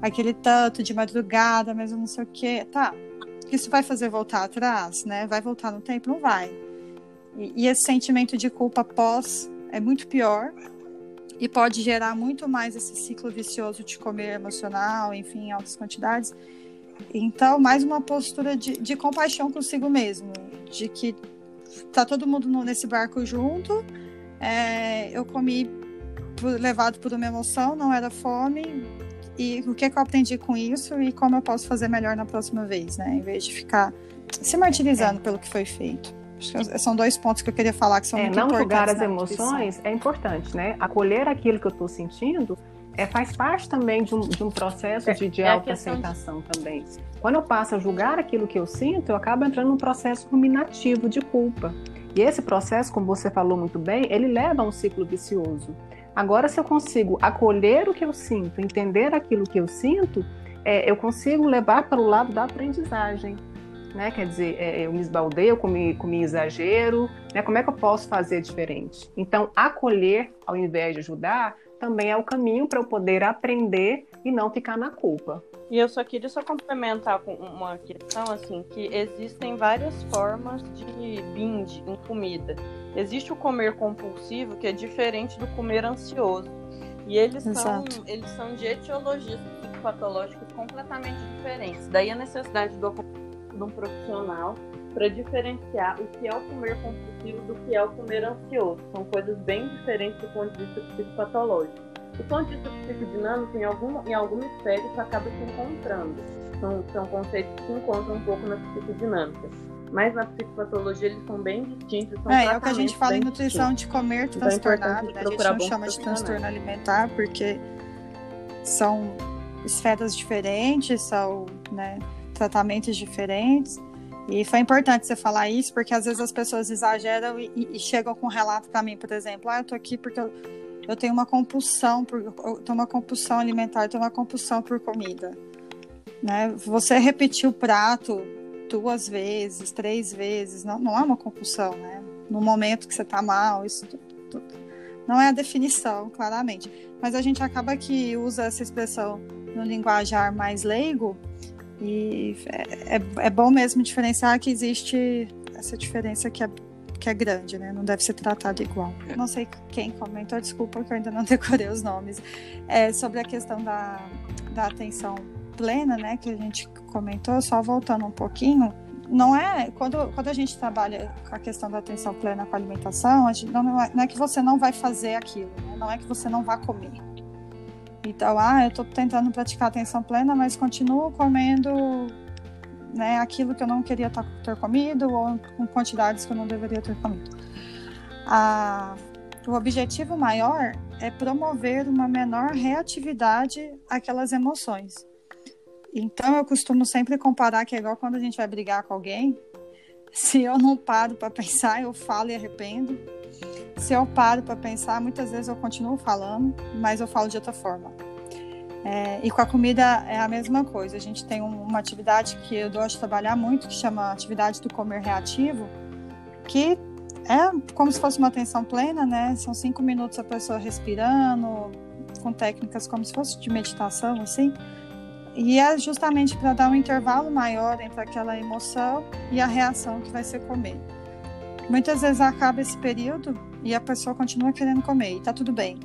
aquele tanto de madrugada, mas não sei o quê. Tá, isso vai fazer voltar atrás, né? Vai voltar no tempo? Não vai. E, e esse sentimento de culpa pós é muito pior e pode gerar muito mais esse ciclo vicioso de comer emocional, enfim, em altas quantidades. Então, mais uma postura de, de compaixão consigo mesmo, de que tá todo mundo nesse barco junto é, eu comi levado por uma emoção, não era fome, e o que, é que eu aprendi com isso e como eu posso fazer melhor na próxima vez, né? Em vez de ficar se martirizando é. pelo que foi feito. São dois pontos que eu queria falar que são é, muito não importantes. Não julgar as emoções é importante, né? Acolher aquilo que eu estou sentindo é, faz parte também de um, de um processo de, de é autoaceitação de... também. Quando eu passo a julgar aquilo que eu sinto, eu acabo entrando num processo ruminativo de culpa. E esse processo, como você falou muito bem, ele leva a um ciclo vicioso. Agora, se eu consigo acolher o que eu sinto, entender aquilo que eu sinto, é, eu consigo levar para o lado da aprendizagem né? Quer dizer, é, eu me esbaldei, eu comi, comi exagero, né? Como é que eu posso fazer diferente? Então, acolher ao invés de ajudar também é o caminho para eu poder aprender e não ficar na culpa. E eu só queria só complementar com uma questão assim, que existem várias formas de binge em comida. Existe o comer compulsivo, que é diferente do comer ansioso. E eles são, eles são de etiologias patológicas completamente diferentes. Daí a necessidade do de um profissional para diferenciar o que é o comer compulsivo do que é o comer ansioso. São coisas bem diferentes do ponto de vista psicopatológico. Do ponto de vista psicodinâmico, em algum, em algum esfera isso acaba se encontrando. São, são conceitos que se encontram um pouco na psicodinâmica. Mas na psicopatologia eles são bem distintos. São é, é o que a gente fala em nutrição de comer então, é transtornado. Né? A gente não chama de transtorno alimentar porque são esferas diferentes, são, né, tratamentos diferentes. E foi importante você falar isso, porque às vezes as pessoas exageram e, e chegam com um relato para mim, por exemplo, ah, eu tô aqui porque eu, eu tenho uma compulsão, por, eu tenho uma compulsão alimentar, eu tenho uma compulsão por comida. Né? Você repetir o prato duas vezes, três vezes, não, não é uma compulsão, né? No momento que você está mal, isso tudo, tudo. não é a definição, claramente. Mas a gente acaba que usa essa expressão no linguajar mais leigo e é, é, é bom mesmo diferenciar que existe essa diferença que é que é grande, né? Não deve ser tratado igual. Não sei quem comentou, desculpa que eu ainda não decorei os nomes. É, sobre a questão da, da atenção plena, né? Que a gente comentou, só voltando um pouquinho. Não é quando, quando a gente trabalha com a questão da atenção plena com a alimentação, a gente, não, não, é, não é que você não vai fazer aquilo, né? não é que você não vai comer. Então, ah, eu estou tentando praticar atenção plena, mas continuo comendo né, aquilo que eu não queria ter comido ou com quantidades que eu não deveria ter comido. Ah, o objetivo maior é promover uma menor reatividade àquelas emoções. Então, eu costumo sempre comparar que é igual quando a gente vai brigar com alguém. Se eu não paro para pensar, eu falo e arrependo se eu paro para pensar, muitas vezes eu continuo falando, mas eu falo de outra forma. É, e com a comida é a mesma coisa. A gente tem um, uma atividade que eu gosto de trabalhar muito, que chama atividade do comer reativo, que é como se fosse uma atenção plena, né? São cinco minutos a pessoa respirando, com técnicas como se fosse de meditação, assim. E é justamente para dar um intervalo maior entre aquela emoção e a reação que vai ser comer. Muitas vezes acaba esse período e a pessoa continua querendo comer e tá tudo bem.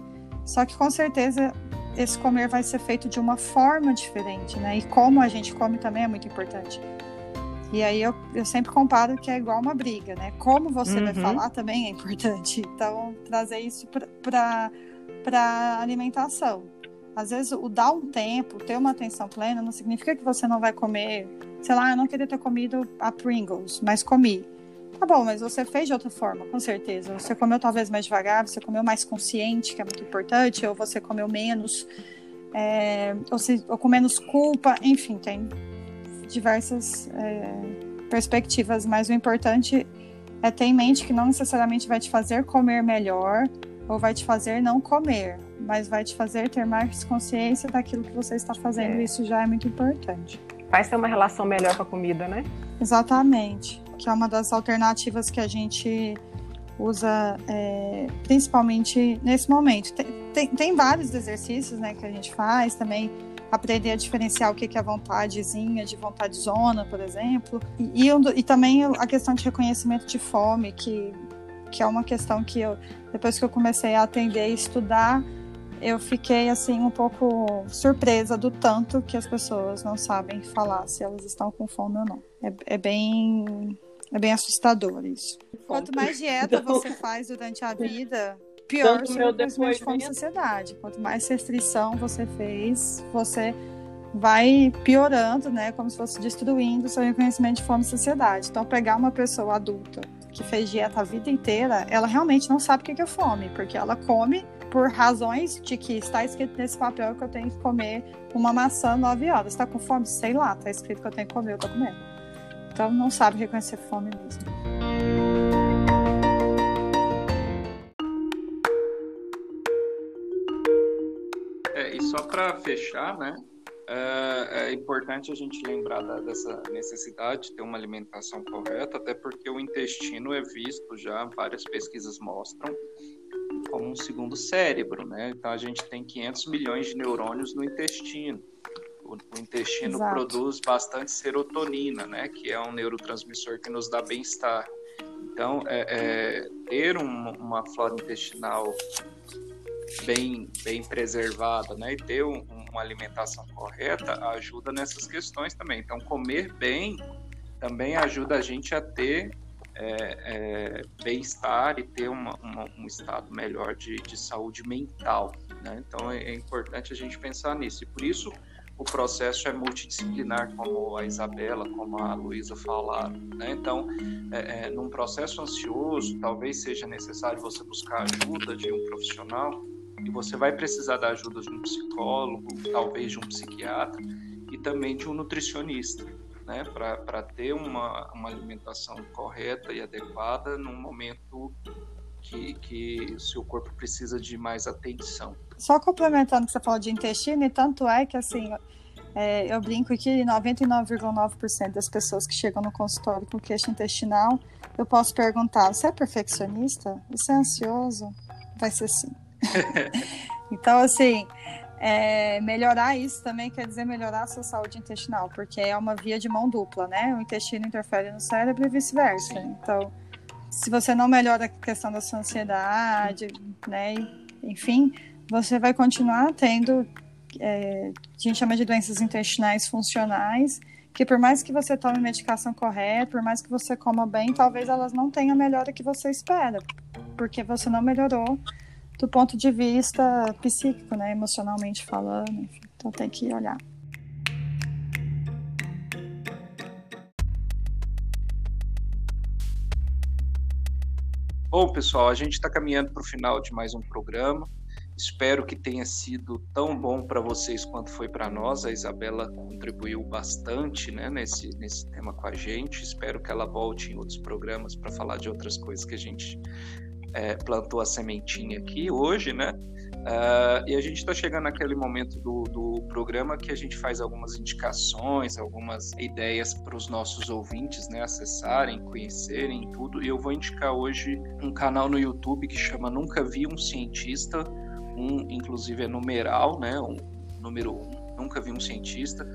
Só que com certeza esse comer vai ser feito de uma forma diferente, né? E como a gente come também é muito importante. E aí eu, eu sempre comparo que é igual uma briga, né? Como você uhum. vai falar também é importante. Então, trazer isso para a alimentação. Às vezes, o dar um tempo, ter uma atenção plena, não significa que você não vai comer. Sei lá, eu não queria ter comido a Pringles, mas comi. Tá bom, mas você fez de outra forma, com certeza. Você comeu talvez mais devagar, você comeu mais consciente, que é muito importante, ou você comeu menos, é, ou, se, ou, com menos culpa, enfim, tem diversas é, perspectivas, mas o importante é ter em mente que não necessariamente vai te fazer comer melhor ou vai te fazer não comer, mas vai te fazer ter mais consciência daquilo que você está fazendo, é. isso já é muito importante. Faz ter uma relação melhor com a comida, né? Exatamente que é uma das alternativas que a gente usa é, principalmente nesse momento. Tem, tem, tem, vários exercícios né, que a gente faz também, aprender a diferenciar o que é vontadezinha de vontade zona, por exemplo, e, e, e, também a questão de reconhecimento de fome, que, que é uma questão que eu, depois que eu comecei a atender e estudar, eu fiquei assim um pouco surpresa do tanto que as pessoas não sabem falar se elas estão com fome ou não. É, é bem É bem assustador isso. Quanto mais dieta então... você faz durante a vida, pior o seu reconhecimento de fome de sociedade. Quanto mais restrição você fez, você vai piorando, né? Como se fosse destruindo seu reconhecimento de fome de sociedade. Então, pegar uma pessoa adulta que fez dieta a vida inteira, ela realmente não sabe o que é fome, porque ela come por razões de que está escrito nesse papel que eu tenho que comer uma maçã nove horas. Está com fome? Sei lá, está escrito que eu tenho que comer, eu tô comendo. Então não sabe reconhecer fome mesmo. É, e só para fechar, né? É, é, importante a gente lembrar da, dessa necessidade de ter uma alimentação correta, até porque o intestino é visto já, várias pesquisas mostram, como um segundo cérebro, né? Então a gente tem 500 milhões de neurônios no intestino. O, o intestino Exato. produz bastante serotonina, né? Que é um neurotransmissor que nos dá bem-estar. Então, é, é, ter um, uma flora intestinal bem, bem preservada, né? E ter um, uma alimentação correta ajuda nessas questões também. Então, comer bem também ajuda a gente a ter é, é, bem-estar e ter uma, uma, um estado melhor de, de saúde mental. Né? Então é, é, importante a gente pensar nisso. E por isso o processo é multidisciplinar, como a Isabela, como a Luísa falaram. Né? Então, é, é, num processo ansioso, talvez seja necessário você buscar ajuda de um profissional e você vai precisar da ajuda de um psicólogo, talvez de um psiquiatra e também de um nutricionista né, para ter uma, uma alimentação correta e adequada num momento que, que seu corpo precisa de mais atenção. Só complementando o que você falou de intestino, e tanto é que assim, é, eu brinco que 99,9% das pessoas que chegam no consultório com queixa intestinal, eu posso perguntar: você é perfeccionista? Você é ansioso? Vai ser sim. então, assim, é, melhorar isso também quer dizer melhorar a sua saúde intestinal, porque é uma via de mão dupla, né? O intestino interfere no cérebro e vice-versa. Então, se você não melhora a questão da sua ansiedade, né? Enfim, você vai continuar tendo, é, a gente chama de doenças intestinais funcionais, que por mais que você tome medicação correta, por mais que você coma bem, talvez elas não tenham a melhora que você espera, porque você não melhorou do ponto de vista psíquico, né, emocionalmente falando, enfim, então tem que olhar. Bom, pessoal, a gente está caminhando para o final de mais um programa. Espero que tenha sido tão bom para vocês quanto foi para nós. A Isabela contribuiu bastante né, nesse, nesse tema com a gente. Espero que ela volte em outros programas para falar de outras coisas que a gente é, plantou a sementinha aqui hoje, né? Uh, e a gente está chegando naquele momento do, do programa que a gente faz algumas indicações, algumas ideias para os nossos ouvintes, né? Acessarem, conhecerem tudo. E eu vou indicar hoje um canal no YouTube que chama Nunca Vi um Cientista, um inclusive é numeral, né? Um número um, Nunca Vi um Cientista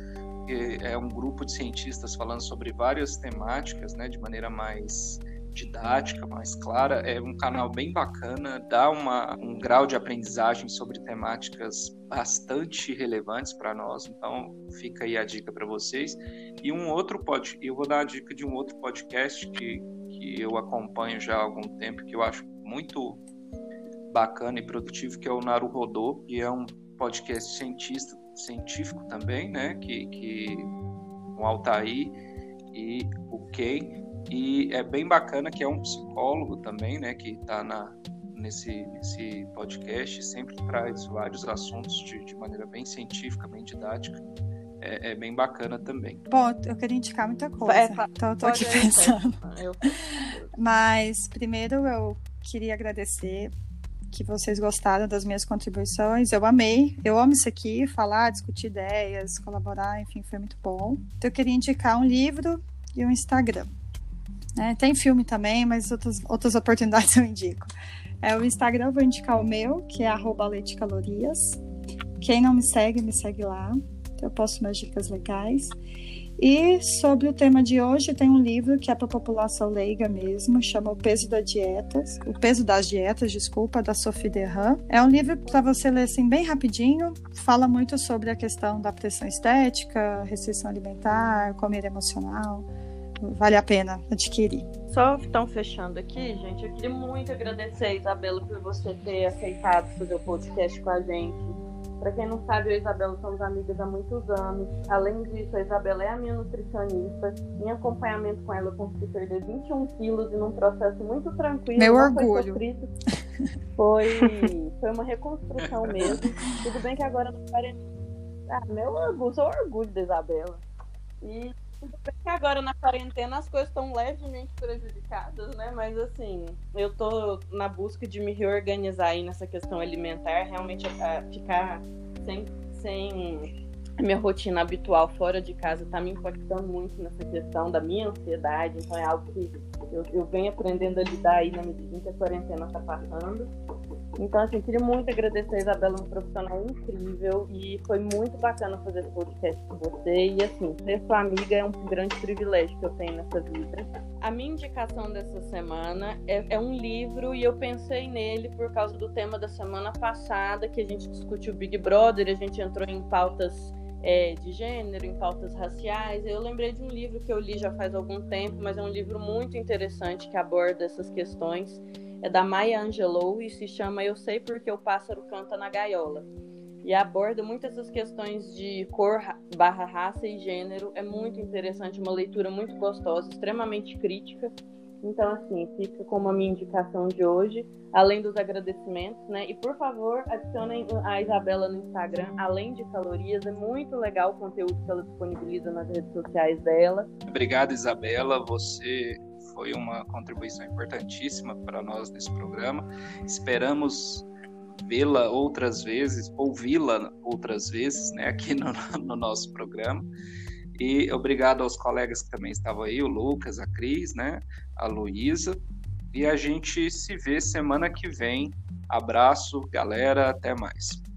é um grupo de cientistas falando sobre várias temáticas, né, de maneira mais didática, mais clara. É um canal bem bacana, dá uma, um grau de aprendizagem sobre temáticas bastante relevantes para nós. Então, fica aí a dica para vocês. E um outro pod, eu vou dar a dica de um outro podcast que, que eu acompanho já há algum tempo, que eu acho muito bacana e produtivo, que é o Naru Rodô, que é um podcast cientista, científico também, né? Que, que o Altair e o Kay e é bem bacana que é um psicólogo também, né, que está nesse, nesse podcast, sempre traz vários assuntos de, de maneira bem científica, bem didática. É, é, bem bacana também. Bom, eu queria indicar muita coisa, é, então eu tô aqui pensando. Eu... Mas primeiro eu queria agradecer que vocês gostaram das minhas contribuições. Eu amei, eu amo isso aqui, falar, discutir ideias, colaborar, enfim, foi muito bom. Então eu queria indicar um livro e um Instagram. É, tem filme também, mas outras, outras oportunidades eu indico. É, o Instagram vou indicar o meu, que é @leitecalorias. Quem não me segue, me segue lá. Eu posto umas dicas legais. E sobre o tema de hoje, tem um livro que é para a população leiga mesmo, chama O Peso das Dietas, O Peso das Dietas, desculpa, da Sophie Derran. É um livro para você ler assim bem rapidinho, fala muito sobre a questão da pressão estética, restrição alimentar, comer emocional, vale a pena adquirir. Só estão fechando aqui, gente. Eu queria muito agradecer, Isabela, por você ter aceitado fazer o podcast com a gente. Para quem não sabe, eu e a Isabela somos amigas há muitos anos. Além disso, a Isabela é a minha nutricionista. Em acompanhamento com ela, eu consegui perder 21 quilos e num processo muito tranquilo. Meu orgulho. Foi, foi, foi uma reconstrução mesmo. Tudo bem que agora não parece. Ah, meu orgulho, sou orgulho da Isabela. E agora na quarentena as coisas estão levemente prejudicadas, né? Mas assim, eu tô na busca de me reorganizar aí nessa questão alimentar, realmente a, a ficar sem, sem minha rotina habitual fora de casa tá me impactando muito nessa questão da minha ansiedade, então é algo que eu, eu venho aprendendo a lidar aí na medida que a quarentena tá passando. Então, assim, queria muito agradecer a Isabela, uma profissional incrível, e foi muito bacana fazer esse podcast com você. E, assim, ser sua amiga é um grande privilégio que eu tenho nessa vida. A minha indicação dessa semana é, é um livro, e eu pensei nele por causa do tema da semana passada, que a gente discutiu Big Brother, a gente entrou em pautas é, de gênero, em pautas raciais. Eu lembrei de um livro que eu li já faz algum tempo, mas é um livro muito interessante que aborda essas questões é da Maya Angelou e se chama Eu Sei Porque o Pássaro Canta na Gaiola. E aborda muitas essas questões de cor, barra raça e gênero. É muito interessante, uma leitura muito gostosa, extremamente crítica. Então, assim, fica como a minha indicação de hoje, além dos agradecimentos, né? E por favor, adicionem a Isabela no Instagram, além de calorias, é muito legal o conteúdo que ela disponibiliza nas redes sociais dela. Obrigado, Isabela. Você foi uma contribuição importantíssima para nós nesse programa. Esperamos vê-la outras vezes, ouvi-la outras vezes, né, aqui no, no, nosso programa. E obrigado aos colegas que também estavam aí, o Lucas, a Cris, né, a Luísa. E a gente se vê semana que vem. Abraço, galera, até mais.